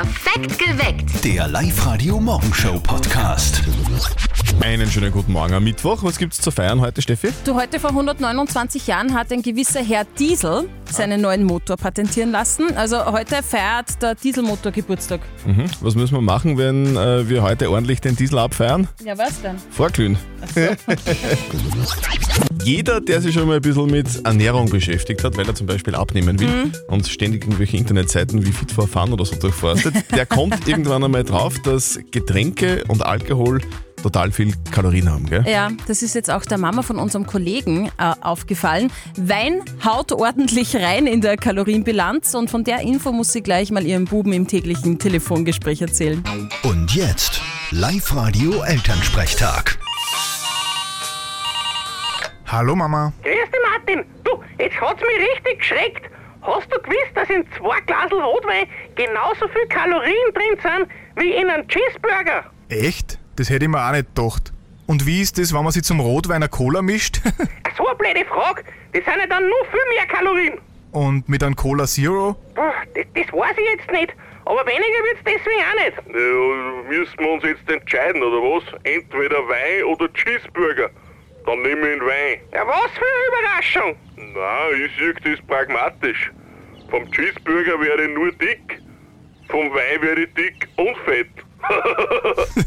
Perfekt geweckt. Der Live-Radio-Morgenshow-Podcast. Einen schönen guten Morgen am Mittwoch. Was gibt's zu feiern heute, Steffi? Du, heute vor 129 Jahren hat ein gewisser Herr Diesel seinen neuen Motor patentieren lassen. Also heute feiert der Dieselmotor Geburtstag. Mhm. Was müssen wir machen, wenn äh, wir heute ordentlich den Diesel abfeiern? Ja, was denn? Vorglühen. Jeder, der sich schon mal ein bisschen mit Ernährung beschäftigt hat, weil er zum Beispiel abnehmen will und ständig irgendwelche Internetseiten wie Fit for Fun oder so durchforstet, der kommt irgendwann einmal drauf, dass Getränke und Alkohol total viel Kalorien haben, gell? Ja, das ist jetzt auch der Mama von unserem Kollegen äh, aufgefallen. Wein haut ordentlich rein in der Kalorienbilanz und von der Info muss sie gleich mal ihrem Buben im täglichen Telefongespräch erzählen. Und jetzt Live-Radio Elternsprechtag. Hallo Mama. Grüß dich, Martin. Du, jetzt hat's mich richtig geschreckt. Hast du gewusst, dass in zwei Glasel Rotwein genauso viel Kalorien drin sind wie in einem Cheeseburger? Echt? Das hätte ich mir auch nicht gedacht. Und wie ist das, wenn man sich zum Rotwein eine Cola mischt? Ach, So eine blöde Frage. Das sind ja dann nur viel mehr Kalorien. Und mit einem Cola Zero? Boah, das, das weiß ich jetzt nicht. Aber weniger wird's deswegen auch nicht. Ja, müssen wir uns jetzt entscheiden, oder was? Entweder Wein oder Cheeseburger. Dann nehme ich den Wein. Ja, was für eine Überraschung. Na, ich sehe das pragmatisch. Vom Cheeseburger werde ich nur dick, vom Wein werde ich dick und fett.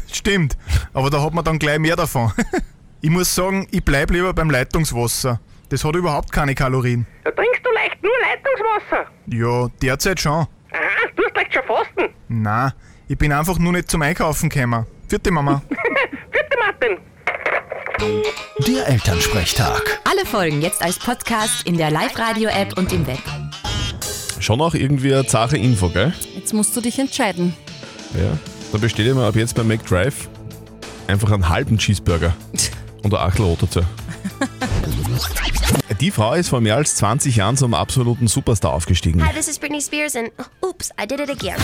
Stimmt. Aber da hat man dann gleich mehr davon. ich muss sagen, ich bleib lieber beim Leitungswasser. Das hat überhaupt keine Kalorien. Da trinkst du leicht nur Leitungswasser. Ja, derzeit schon. Aha, du hast leicht schon Fasten. Na, ich bin einfach nur nicht zum Einkaufen gekommen. Vierte Mama. Bitte, Martin. Der Elternsprechtag. Alle Folgen jetzt als Podcast in der Live-Radio-App und im Web. Schon auch irgendwie eine zache Info, gell? Jetzt musst du dich entscheiden. Ja. Da bestelle ich mir ab jetzt beim McDrive einfach einen halben Cheeseburger und ein Achtel Rot dazu. Die Frau ist vor mehr als 20 Jahren zum absoluten Superstar aufgestiegen. Hi, this is Britney Spears, and oops, I did it again.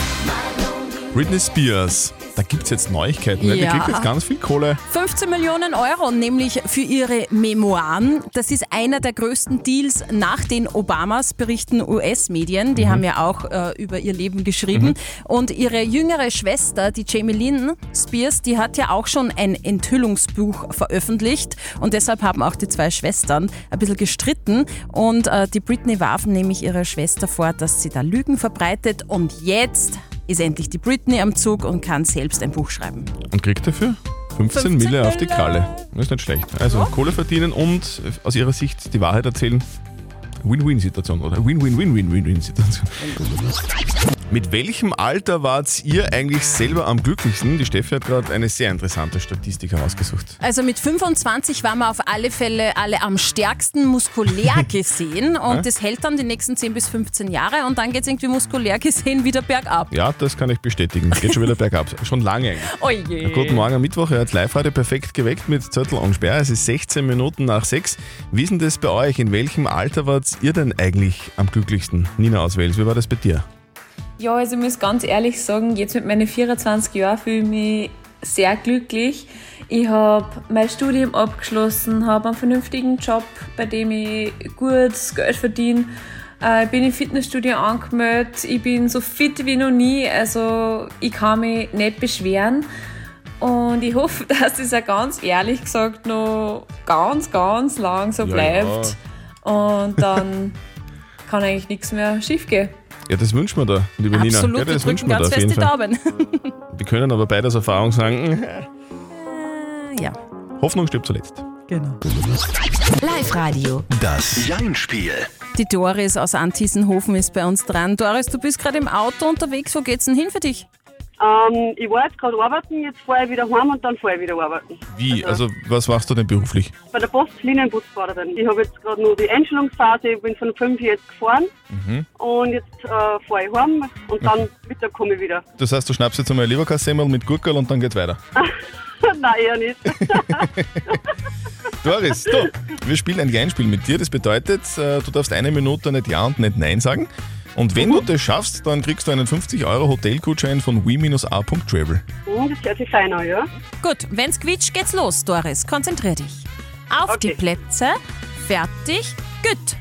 Britney Spears. Da gibt es jetzt Neuigkeiten. ne? Die Ja. kriegt jetzt ganz viel Kohle. 15 Millionen Euro, nämlich für ihre Memoiren. Das ist einer der größten Deals nach den Obamas, berichten US-Medien. Die haben ja auch äh, über ihr Leben geschrieben. Und ihre jüngere Schwester, die Jamie Lynn Spears, die hat ja auch schon ein Enthüllungsbuch veröffentlicht. Und deshalb haben auch die zwei Schwestern ein bisschen gestritten. Und äh, die Britney warf nämlich ihrer Schwester vor, dass sie da Lügen verbreitet. Und jetzt ist endlich die Britney am Zug und kann selbst ein Buch schreiben. Und kriegt dafür 15, 15 Mille auf die. Kralle. Das ist nicht schlecht. Also Kohle verdienen und aus ihrer Sicht die Wahrheit erzählen. Win-Win-Situation oder Win-Win-Win-Win-Win-Situation. Mit welchem Alter wart ihr eigentlich selber am glücklichsten? Die Steffi hat gerade eine sehr interessante Statistik herausgesucht. Also mit 25 waren wir auf alle Fälle alle am stärksten muskulär gesehen und das hält dann die nächsten 10 bis 15 Jahre und dann geht es irgendwie muskulär gesehen wieder bergab. Ja, das kann ich bestätigen. Geht schon wieder bergab. Schon lange eigentlich. Oje. Guten Morgen am Mittwoch, ihr habt live heute perfekt geweckt mit Zettel und Sperr. Es ist 16 Minuten nach 6. Wie ist denn das bei euch? In welchem Alter wart ihr denn eigentlich am glücklichsten? Nina aus Wales, wie war das bei dir? Ja, also ich muss ganz ehrlich sagen, jetzt mit meinen 24 Jahren fühle ich mich sehr glücklich. Ich habe mein Studium abgeschlossen, habe einen vernünftigen Job, bei dem ich gutes Geld verdiene. Äh, Ich bin im Fitnessstudio angemeldet, ich bin so fit wie noch nie, also ich kann mich nicht beschweren. Und ich hoffe, dass das auch ganz ehrlich gesagt noch ganz, ganz lang so Ja, bleibt. Und dann kann eigentlich nichts mehr schiefgehen. Ja, das wünschen wir da, liebe Nina. Absolut, Ja, wir das wünschen drücken wir da ganz jeden fest die Fall. Daumen. Wir können aber beide aus Erfahrung sagen, ja, Hoffnung stirbt zuletzt. genau. Live-Radio. Das Jein-Spiel. Die Doris aus Antiesenhofen ist bei uns dran. Doris, du bist gerade im Auto unterwegs. Wo geht's denn hin für dich? Ähm, ich war jetzt gerade arbeiten, jetzt fahre ich wieder heim und dann fahre ich wieder arbeiten. Wie? Also, was machst du denn beruflich? Bei der Post Linienbusfahrerin. Ich habe jetzt gerade nur die Einstellungsphase, ich bin von 5 jetzt gefahren und jetzt äh, fahre ich heim und dann Mittag komme ich wieder. Das heißt, du schnappst jetzt einmal ein Leberkassemmel mit Gurkel und dann geht's weiter. Nein, eher nicht. Doris, du, wir spielen ein Jein-Spiel mit dir. Das bedeutet, äh, du darfst eine Minute nicht Ja und nicht Nein sagen. Und wenn du das schaffst, dann kriegst du einen 50 Euro Hotelgutschein von we-a.travel. Hm, das hört sich fein an, ja? Gut, wenn's quietscht, geht's los, Doris. Konzentrier dich. Auf die Okay. Plätze. Fertig. Gut.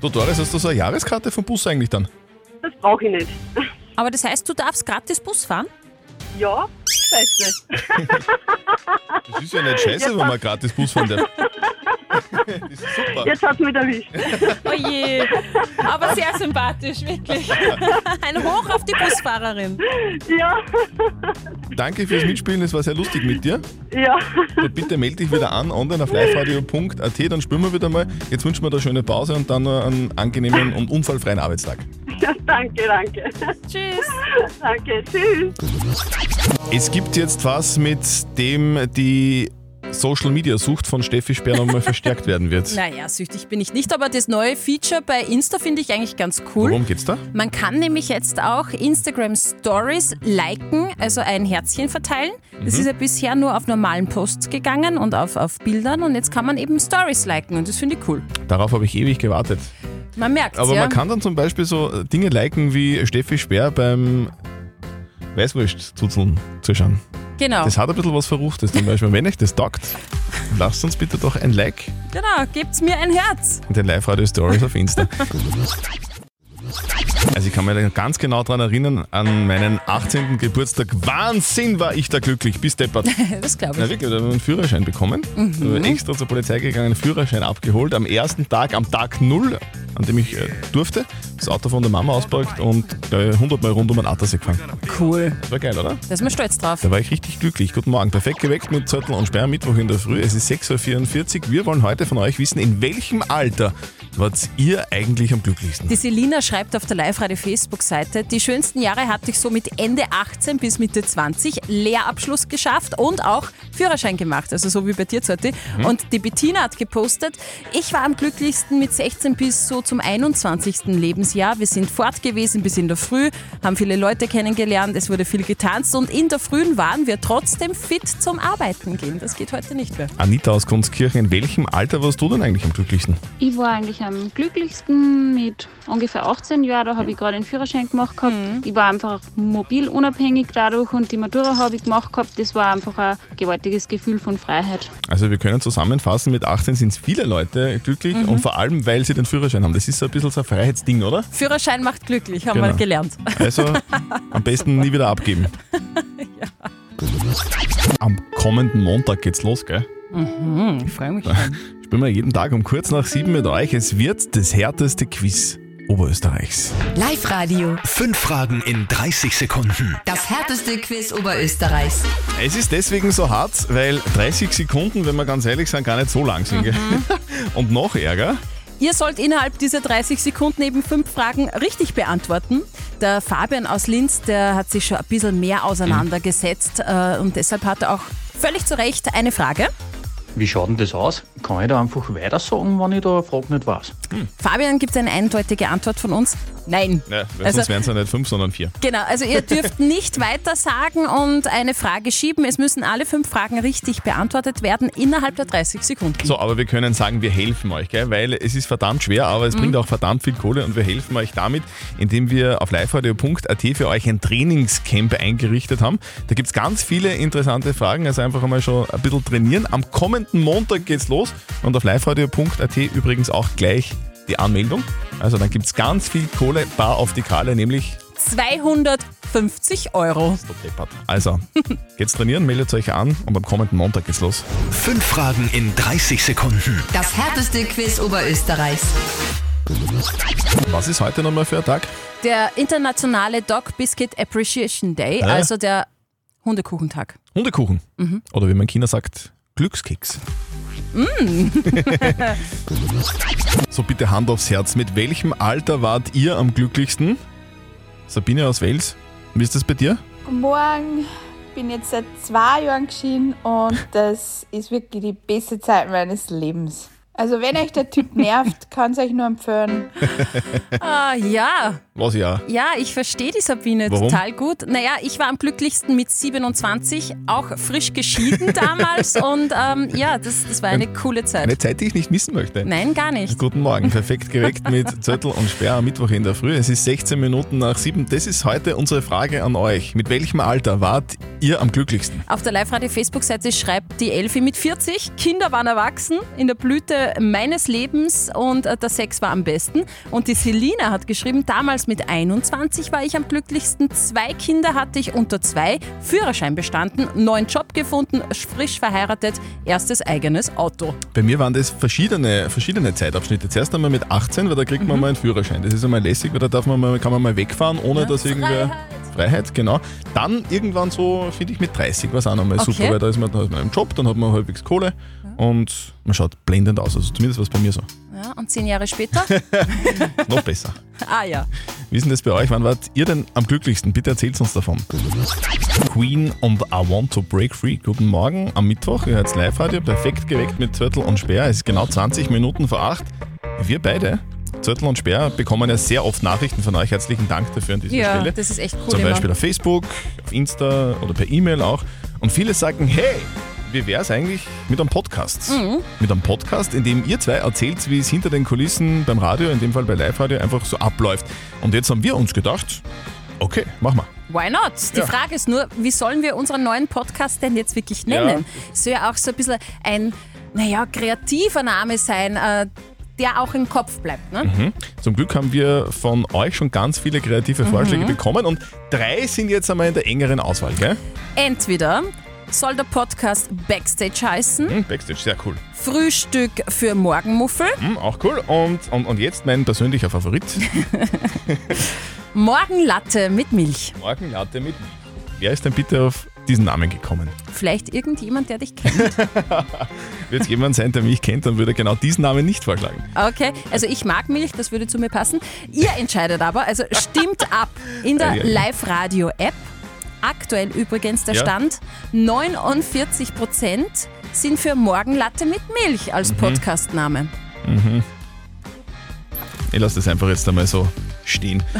Du Doris, hast du so eine Jahreskarte vom Bus eigentlich dann? Das brauche ich nicht. Aber das heißt, du darfst gratis Bus fahren? Ja, scheiße. Das ist ja nicht scheiße, wenn man gratis Bus fahren darf. Das ist super. Jetzt hat's mich erwischt. Oh je, aber sehr sympathisch, wirklich. Ein Hoch auf die Busfahrerin. Ja, Danke fürs Mitspielen, es war sehr lustig mit dir. ja. Und bitte melde dich wieder an, online auf liveradio.at, dann spielen wir wieder mal. Jetzt wünschen wir dir eine schöne Pause und dann noch einen angenehmen und unfallfreien Arbeitstag. ja danke, danke. Tschüss. Danke, tschüss. Es gibt jetzt was, mit dem die Social Media Sucht von Steffi Speer nochmal verstärkt werden wird. Naja, süchtig bin ich nicht, aber das neue Feature bei Insta finde ich eigentlich ganz cool. Worum geht's da? Man kann nämlich jetzt auch Instagram Stories liken, also ein Herzchen verteilen. Das Mhm. ist ja bisher nur auf normalen Posts gegangen und auf, auf Bildern und jetzt kann man eben Stories liken und das finde ich cool. Darauf habe ich ewig gewartet. Man merkt Aber ja. man kann dann zum Beispiel so Dinge liken wie Steffi Speer beim Weißwurst-Zuzeln zuschauen. Genau. Das hat ein bisschen was Verruchtes zum Beispiel. Wenn euch das taugt, lasst uns bitte doch ein Like Genau, gebt's mir ein Herz. in den Live-Radio-Stories auf Insta. Also ich kann mich ganz genau daran erinnern, an meinen 18. Geburtstag. Wahnsinn war ich da glücklich, bis deppert. Das glaube Na ich. wirklich, da haben wir einen Führerschein bekommen. Mhm. Extra zur Polizei gegangen, einen Führerschein abgeholt. Am ersten Tag, am Tag null, an dem ich äh, durfte, das Auto von der Mama ausparkt und äh, 100 Mal rund um den Attersee gefahren. Cool. Das war geil, oder? Da ist man stolz drauf. Da war ich richtig glücklich. Guten Morgen. Perfekt geweckt mit Zettel und Sperr Mittwoch in der Früh. Es ist 6.44 Uhr. Wir wollen heute von euch wissen, in welchem Alter wart ihr eigentlich am glücklichsten? Die Selina schreibt auf der Live-Radio-Facebook-Seite, die schönsten Jahre hatte ich so mit Ende 18 bis Mitte 20, Lehrabschluss geschafft und auch Führerschein gemacht, also so wie bei dir, Zotti. Mhm. Und die Bettina hat gepostet, ich war am glücklichsten mit 16 bis so zum 21. Lebensjahr. Wir sind fort gewesen bis in der Früh, haben viele Leute kennengelernt, es wurde viel getanzt und in der Frühen waren wir trotzdem fit zum Arbeiten gehen. Das geht heute nicht mehr. Anita aus Kunstkirchen, in welchem Alter warst du denn eigentlich am glücklichsten? Ich war eigentlich am glücklichsten mit ungefähr 18 Jahren. Da habe ich gerade den Führerschein gemacht gehabt. Ich war einfach mobil unabhängig dadurch und die Matura habe ich gemacht gehabt. Das war einfach ein gewaltiges Gefühl von Freiheit. Also wir können zusammenfassen, mit 18 sind viele Leute glücklich Mhm. und vor allem, weil sie den Führerschein haben. Das ist so ein bisschen so ein Freiheitsding, oder? Führerschein macht glücklich, haben Genau. wir gelernt. Also am besten nie wieder abgeben. Am kommenden Montag geht's los, gell? Mhm, ich freue mich schon. Spielen wir jeden Tag um kurz nach sieben mit euch. Es wird das härteste Quiz Oberösterreichs. Live-Radio. Fünf Fragen in 30 Sekunden. Das härteste Quiz Oberösterreichs. Es ist deswegen so hart, weil 30 Sekunden, wenn wir ganz ehrlich sind, gar nicht so lang sind. Gell? Und noch ärger, Ihr sollt innerhalb dieser 30 Sekunden eben fünf Fragen richtig beantworten. Der Fabian aus Linz, der hat sich schon ein bisschen mehr auseinandergesetzt äh, und deshalb hat er auch völlig zu Recht eine Frage. Wie schaut denn das aus? Kann ich da einfach weiter sagen, wenn ich da eine Frage nicht weiß? Fabian gibt eine eindeutige Antwort von uns. Nein. ja, Also- sonst wären es ja nicht fünf, sondern vier. Genau, also ihr dürft nicht weiter sagen und eine Frage schieben. Es müssen alle fünf Fragen richtig beantwortet werden innerhalb der 30 Sekunden. So, aber wir können sagen, wir helfen euch, gell? weil es ist verdammt schwer, aber es bringt auch verdammt viel Kohle und wir helfen euch damit, indem wir auf liveradio.at für euch ein Trainingscamp eingerichtet haben. Da gibt es ganz viele interessante Fragen, also einfach einmal schon ein bisschen trainieren. Am kommenden Montag geht's los und auf liveradio.at übrigens auch gleich die Anmeldung. Also dann gibt es ganz viel Kohle bar auf die Kale, nämlich 250 Euro. deppert. Also, geht's trainieren, meldet euch an und am kommenden Montag geht's los. Fünf Fragen in 30 Sekunden. Das härteste Quiz Oberösterreichs. Was ist heute nochmal für ein Tag? Der internationale Dog Biscuit Appreciation Day, Ja. also der Hundekuchentag. Hundekuchen. Oder wie man in China sagt, Glückskeks. Mm. So bitte Hand aufs Herz. Mit welchem Alter wart ihr am glücklichsten? Sabine aus Wels, wie ist das bei dir? Guten Morgen. Ich bin jetzt seit zwei Jahren geschieden und das ist wirklich die beste Zeit meines Lebens. Also wenn euch der Typ nervt, kann es euch nur empfehlen. Ah, ja. Was ja. Ja, ich verstehe die Sabine Warum? total gut. Naja, ich war am glücklichsten mit 27, auch frisch geschieden damals und ähm, ja, das, das war eine coole Zeit. Eine Zeit, die ich nicht missen möchte. Nein, gar nicht. Guten Morgen, perfekt geweckt mit Zettel und Sperr am Mittwoch in der Früh. Es ist 16 Minuten nach 7. Das ist heute unsere Frage an euch. Mit welchem Alter wart ihr am glücklichsten? Auf der Live-Radio-Facebook-Seite schreibt die Elfi mit 40, Kinder waren erwachsen, in der Blüte Meines Lebens und äh, der Sex war am besten. Und die Selina hat geschrieben, damals mit 21 war ich am glücklichsten. Zwei Kinder hatte ich unter zwei, Führerschein bestanden, neuen Job gefunden, frisch verheiratet, erstes eigenes Auto. Bei mir waren das verschiedene, verschiedene Zeitabschnitte. Zuerst einmal mit 18, weil da kriegt Mhm. man mal einen Führerschein. Das ist einmal lässig, weil da darf man mal, kann man mal wegfahren, ohne dass irgendwer. Freiheit, genau. Dann irgendwann so, finde ich, mit 30 war es auch nochmal Okay. super, weil da ist man, da ist man im Job, dann hat man halbwegs Kohle und man schaut blendend aus. Also zumindest war es bei mir so. Ja, und zehn Jahre später? Noch besser. ah ja. Wie ist denn das bei euch? Wann wart ihr denn am glücklichsten? Bitte erzählt uns davon. Queen und I Want to Break Free. Guten Morgen am Mittwoch. Ihr hört Live-Radio. Perfekt geweckt mit Zörtel und Speer. Es ist genau 20 Minuten vor 8. Wir beide, Zörtel und Speer, bekommen ja sehr oft Nachrichten von euch. Herzlichen Dank dafür an dieser Ja, Stelle. das ist echt cool Zum immer. Beispiel auf Facebook, auf Insta oder per E-Mail auch. Und viele sagen, hey, wie wäre es eigentlich mit einem Podcast? Mhm. Mit einem Podcast, in dem ihr zwei erzählt, wie es hinter den Kulissen beim Radio, in dem Fall bei Live-Radio, einfach so abläuft. Und jetzt haben wir uns gedacht, okay, mach mal. Why not? Die Ja. Frage ist nur, wie sollen wir unseren neuen Podcast denn jetzt wirklich nennen? Soll ja auch so ein bisschen ein, naja, kreativer Name sein, äh, der auch im Kopf bleibt. Ne? Mhm. Zum Glück haben wir von euch schon ganz viele kreative Vorschläge Mhm. bekommen und drei sind jetzt einmal in der engeren Auswahl, gell? Entweder soll der Podcast Backstage heißen, Hm, Backstage, sehr cool. Frühstück für Morgenmuffel, Hm, auch cool. Und, und, und jetzt mein persönlicher Favorit. Morgenlatte mit Milch. Morgenlatte mit Milch. Wer ist denn bitte auf diesen Namen gekommen? Vielleicht irgendjemand, der dich kennt. Wird es jemand sein, der mich kennt, dann würde er genau diesen Namen nicht vorschlagen. Okay, also ich mag Milch, das würde zu mir passen. Ihr entscheidet aber, also stimmt ab in der. Live-Radio-App. Aktuell übrigens der Ja. Stand, 49% sind für Morgenlatte mit Milch als Mhm. Podcastname. Mhm. Ich lasse das einfach jetzt einmal so stehen.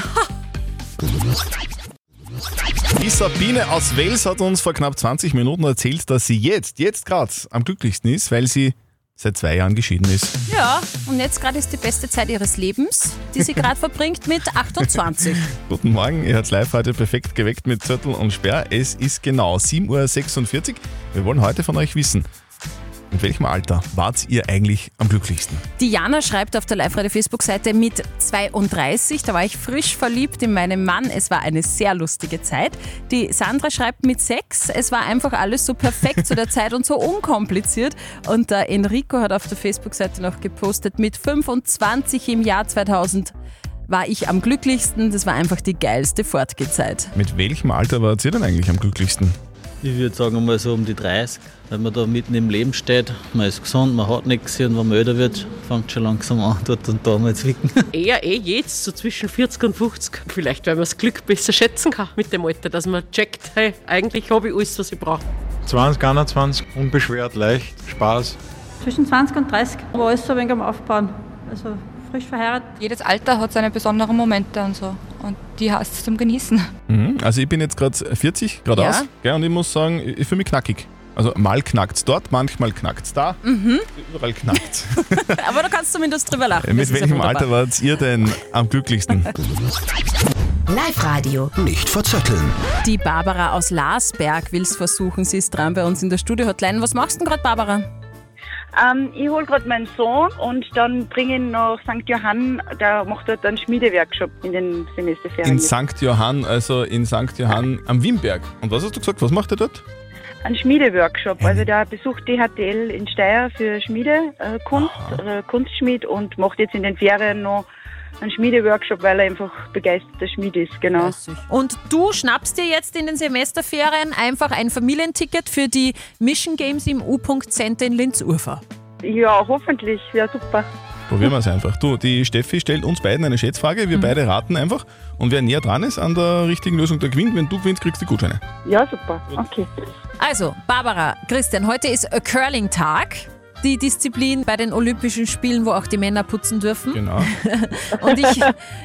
Die Sabine aus Wels hat uns vor knapp 20 Minuten erzählt, dass sie jetzt, jetzt gerade am glücklichsten ist, weil sie seit zwei Jahren geschieden ist. Ja, und jetzt gerade ist die beste Zeit ihres Lebens, die sie gerade verbringt mit 28. Guten Morgen, ihr hört live heute perfekt geweckt mit Zürtel und Sperr. Es ist genau 7.46 Uhr. Wir wollen heute von euch wissen, in welchem Alter wart ihr eigentlich am glücklichsten? Diana schreibt auf der Live-Radio-Facebook-Seite mit 32, da war ich frisch verliebt in meinen Mann. Es war eine sehr lustige Zeit. Die Sandra schreibt mit 6, es war einfach alles so perfekt zu der Zeit und so unkompliziert. Und der Enrico hat auf der Facebook-Seite noch gepostet, mit 25 im Jahr 2000 war ich am glücklichsten. Das war einfach die geilste Fortgezeit. Mit welchem Alter wart ihr denn eigentlich am glücklichsten? Ich würde sagen mal so um die 30, wenn man da mitten im Leben steht. Man ist gesund, man hat nichts und wenn man älter wird, fängt schon langsam an, dort und da mal zwicken. Eher eh jetzt, so zwischen 40 und 50. Vielleicht, weil man das Glück besser schätzen kann mit dem Alter, dass man checkt, hey, eigentlich habe ich alles, was ich brauche. 20, 21, unbeschwert, leicht, Spaß. Zwischen 20 und 30 war alles so ein wenig am Aufbauen. Also frisch verheiratet. Jedes Alter hat seine besonderen Momente und so. Und die heißt es zum Genießen. Mhm. Also ich bin jetzt gerade 40, geradeaus, Ja. gell, und ich muss sagen, ich fühle mich knackig. Also mal knackt's dort, manchmal knackt's da, Mhm. überall knackt's. Aber du kannst zumindest drüber lachen. Mit ja welchem. Alter wart ihr denn am glücklichsten? Live-Radio. Nicht verzetteln. Die Barbara aus Larsberg will es versuchen. Sie ist dran bei uns in der Studio-Hotline. Was machst du denn gerade, Barbara? Ähm, ich hole gerade meinen Sohn und dann bringe ihn nach St. Johann. Der macht dort einen Schmiedeworkshop in den Semesterferien. In St. Johann, also in St. Johann am Wimberg. Und was hast du gesagt? Was macht er dort? Ein Schmiedeworkshop. Also der besucht DHTL in Steyr für Schmiedekunst, Kunst, äh, Kunstschmied und macht jetzt in den Ferien noch einen Schmiedeworkshop, weil er einfach begeisterter Schmied ist. Genau. Und du schnappst dir jetzt in den Semesterferien einfach ein Familienticket für die Mission Games im U-Punkt Center in Linz-Urfer. Ja, hoffentlich. Ja, super. Probieren wir es einfach. Du, die Steffi stellt uns beiden eine Schätzfrage. Mhm. Wir beide raten einfach. Und wer näher dran ist an der richtigen Lösung, der gewinnt. Wenn du gewinnst, kriegst du die Gutscheine. Ja, super. Okay. Also, Barbara, Christian, heute ist a Curling-Tag. Die Disziplin bei den Olympischen Spielen, wo auch die Männer putzen dürfen. Genau. Und ich,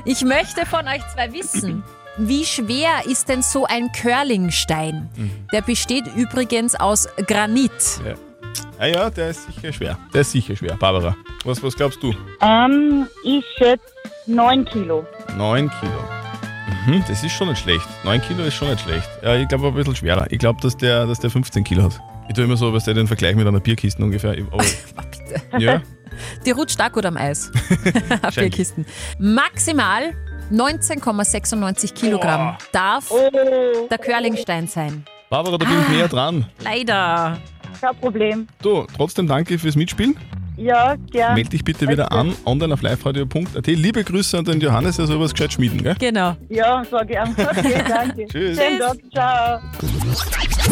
ich möchte von euch zwei wissen, wie schwer ist denn so ein Curlingstein? Der besteht übrigens aus Granit. Ja. Ah ja, der ist sicher schwer. Der ist sicher schwer. Barbara, was, was glaubst du? Ähm, ich schätze 9 Kilo. 9 Kilo. Mhm, das ist schon nicht schlecht. 9 Kilo ist schon nicht schlecht. Ja, ich glaube ein bisschen schwerer. Ich glaube, dass der, dass der 15 Kilo hat. Ich tue immer so, was der den Vergleich mit einer Bierkiste ungefähr. Aber, ja, Die rutscht auch gut am Eis. Bierkisten. Maximal 19,96 Kilogramm darf der Curlingstein sein. Barbara, da bin ich näher dran. Leider. Kein Problem. Du, trotzdem danke fürs Mitspielen. Ja, gern. Meld dich bitte wieder an, online auf liveradio.at. Liebe Grüße an den Johannes, der soll was gescheit schmieden, gell? Genau. Ja, so gern. Okay, danke. Tschüss. Schönen Tag. Ciao.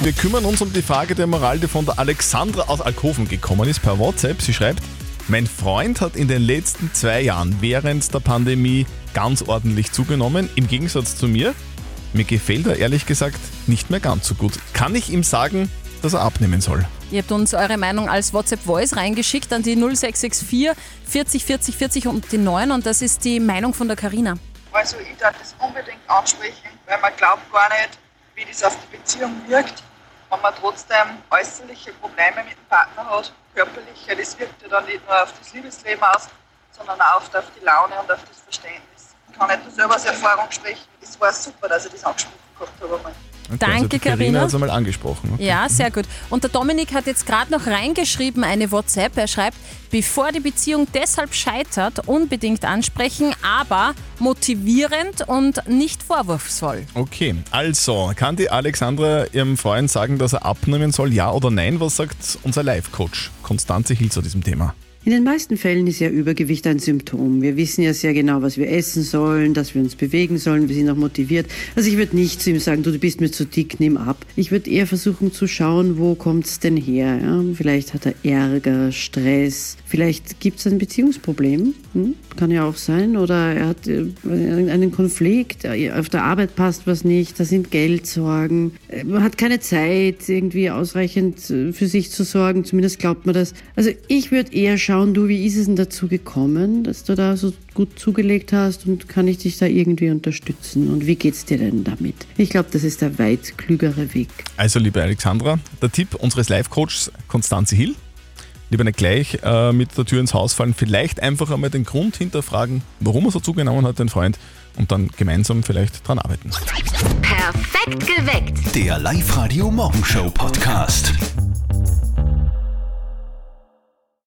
Wir kümmern uns um die Frage der Moral, die von der Alexandra aus Alkoven gekommen ist per WhatsApp. Sie schreibt, mein Freund hat in den letzten zwei Jahren während der Pandemie ganz ordentlich zugenommen, im Gegensatz zu mir. Mir gefällt er ehrlich gesagt nicht mehr ganz so gut. Kann ich ihm sagen, dass er abnehmen soll? Ihr habt uns eure Meinung als WhatsApp-Voice reingeschickt an die 0664 40 40 40 und die 9 und das ist die Meinung von der Karina. Also ich darf das unbedingt ansprechen, weil man glaubt gar nicht, wie das auf die Beziehung wirkt, wenn man trotzdem äußerliche Probleme mit dem Partner hat, körperliche, das wirkt ja dann nicht nur auf das Liebesleben aus, sondern auch auf die Laune und auf das Verständnis. Ich kann nicht nur selber aus Erfahrung sprechen. Es war super, dass ich das angesprochen gehabt habe. einmal. Okay, Danke, also Carina Carina. hat es einmal angesprochen. Okay. Ja, sehr gut. Und der Dominik hat jetzt gerade noch reingeschrieben, eine WhatsApp. Er schreibt, bevor die Beziehung deshalb scheitert, unbedingt ansprechen, aber motivierend und nicht vorwurfsvoll. Okay, also kann die Alexandra ihrem Freund sagen, dass er abnehmen soll, ja oder nein? Was sagt unser Life-Coach Konstanze Hill zu diesem Thema? In den meisten Fällen ist ja Übergewicht ein Symptom. Wir wissen ja sehr genau, was wir essen sollen, dass wir uns bewegen sollen, wir sind auch motiviert. Also ich würde nicht zu ihm sagen, du, du bist mir zu dick, nimm ab. Ich würde eher versuchen zu schauen, wo kommt's denn her? Ja? Vielleicht hat er Ärger, Stress, vielleicht gibt's ein Beziehungsproblem, hm? kann ja auch sein. Oder er hat äh, einen Konflikt, äh, auf der Arbeit passt was nicht, da sind Geldsorgen, Äh, man hat keine Zeit, irgendwie ausreichend äh, für sich zu sorgen, zumindest glaubt man das. Also ich würde eher schauen, du, wie ist es denn dazu gekommen, dass du da so gut zugelegt hast und kann ich dich da irgendwie unterstützen und wie geht's dir denn damit? Ich glaube, das ist der weit klügere Weg. Also, liebe Alexandra, der Tipp unseres Life-Coaches Konstanze Hill. Lieber nicht gleich äh, mit der Tür ins Haus fallen, vielleicht einfach einmal den Grund hinterfragen, warum er so zugenommen hat, den Freund, und dann gemeinsam vielleicht dran arbeiten. Perfekt geweckt. Der Live-Radio Morgenshow Podcast.